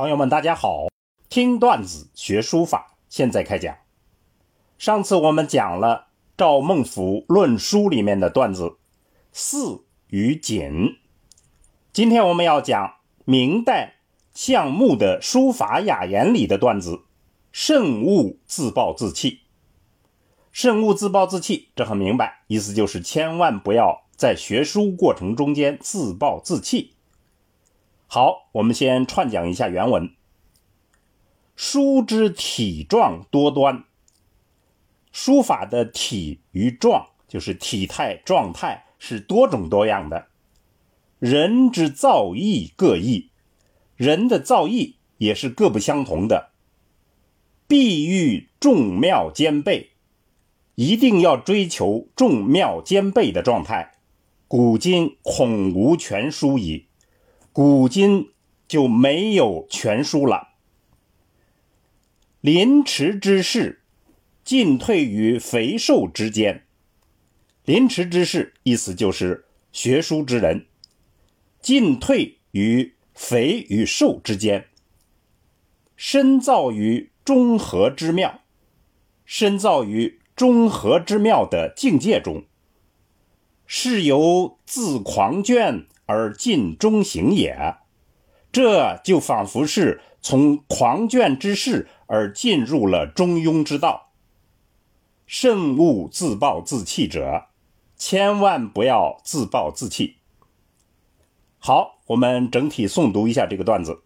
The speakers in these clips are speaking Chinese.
朋友们，大家好！听段子学书法，现在开讲。上次我们讲了赵孟頫论书里面的段子“四与锦”，今天我们要讲明代项穆的书法雅言里的段子“慎勿自暴自弃”。慎勿自暴自弃，这很明白，意思就是千万不要在学书过程中间自暴自弃。好，我们先串讲一下原文。书之体状多端，书法的体与状，就是体态、状态是多种多样的。人之造诣各异，人的造诣也是各不相同的。必欲众妙兼备，一定要追求众妙兼备的状态。古今恐无全书矣。古今就没有全书了。临池之士，进退于肥瘦之间。临池之士，意思就是学书之人，进退于肥与瘦之间，深造于中和之妙，深造于中和之妙的境界中，是由自狂倦。而尽中行也，这就仿佛是从狂倦之势而进入了中庸之道。慎勿自暴自弃者，千万不要自暴自弃。好，我们整体诵读一下这个段子：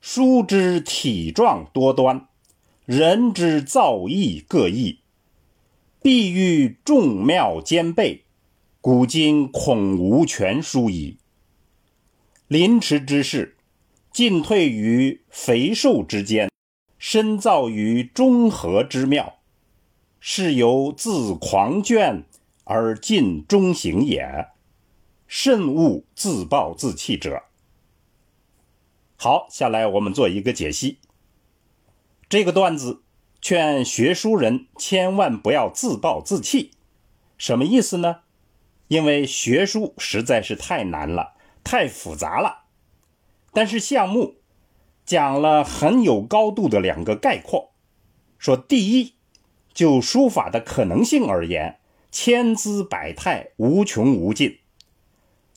书之体状多端，人之造诣各异，必欲众妙兼备。古今恐无全书矣。临池之士，进退于肥瘦之间，深造于中和之妙，是由自狂倦而尽中行也。慎勿自暴自弃者。好，下来我们做一个解析。这个段子劝学书人千万不要自暴自弃，什么意思呢？因为学书实在是太难了，太复杂了。但是项目讲了很有高度的两个概括，说第一，就书法的可能性而言，千姿百态，无穷无尽；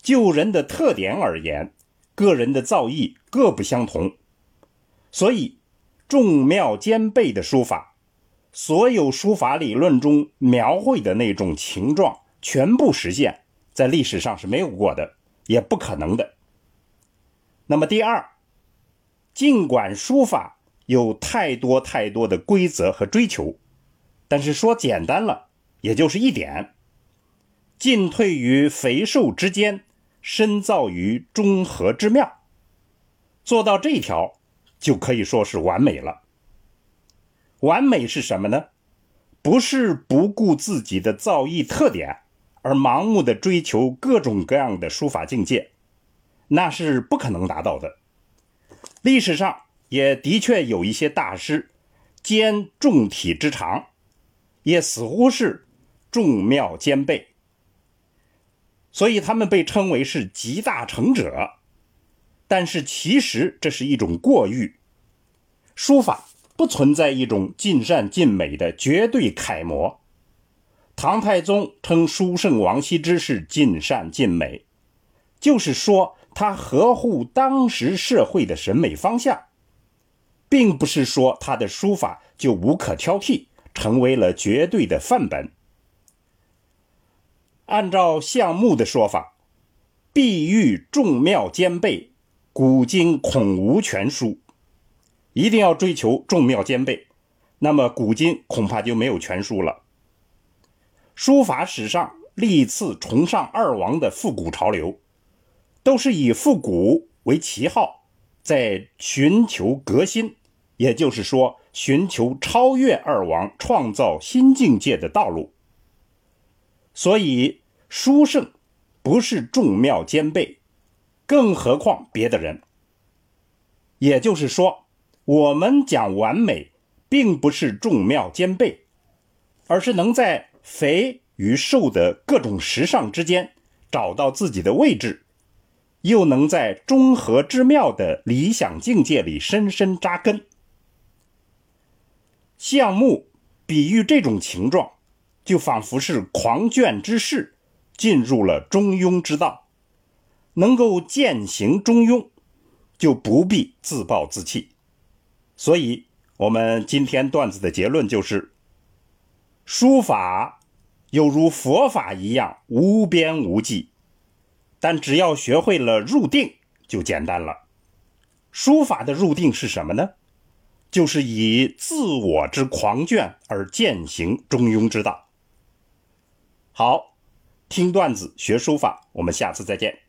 就人的特点而言，个人的造诣各不相同。所以，众妙兼备的书法，所有书法理论中描绘的那种情状。全部实现，在历史上是没有过的，也不可能的。那么第二，尽管书法有太多太多的规则和追求，但是说简单了，也就是一点：进退于肥瘦之间，深造于中和之妙。做到这一条，就可以说是完美了。完美是什么呢？不是不顾自己的造诣特点。而盲目的追求各种各样的书法境界，那是不可能达到的。历史上也的确有一些大师兼重体之长，也似乎是众妙兼备，所以他们被称为是集大成者。但是其实这是一种过誉，书法不存在一种尽善尽美的绝对楷模。唐太宗称书圣王羲之是尽善尽美，就是说他合乎当时社会的审美方向，并不是说他的书法就无可挑剔，成为了绝对的范本。按照项目的说法，必欲众妙兼备，古今恐无全书，一定要追求众妙兼备，那么古今恐怕就没有全书了。书法史上历次崇尚二王的复古潮流，都是以复古为旗号，在寻求革新，也就是说，寻求超越二王、创造新境界的道路。所以，书圣不是众妙兼备，更何况别的人。也就是说，我们讲完美，并不是众妙兼备，而是能在。肥与瘦的各种时尚之间，找到自己的位置，又能在中和之妙的理想境界里深深扎根。项目比喻这种情状，就仿佛是狂倦之士进入了中庸之道，能够践行中庸，就不必自暴自弃。所以，我们今天段子的结论就是：书法有如佛法一样无边无际，但只要学会了入定，就简单了。书法的入定是什么呢？就是以自我之狂倦而践行中庸之道。好，听段子学书法，我们下次再见。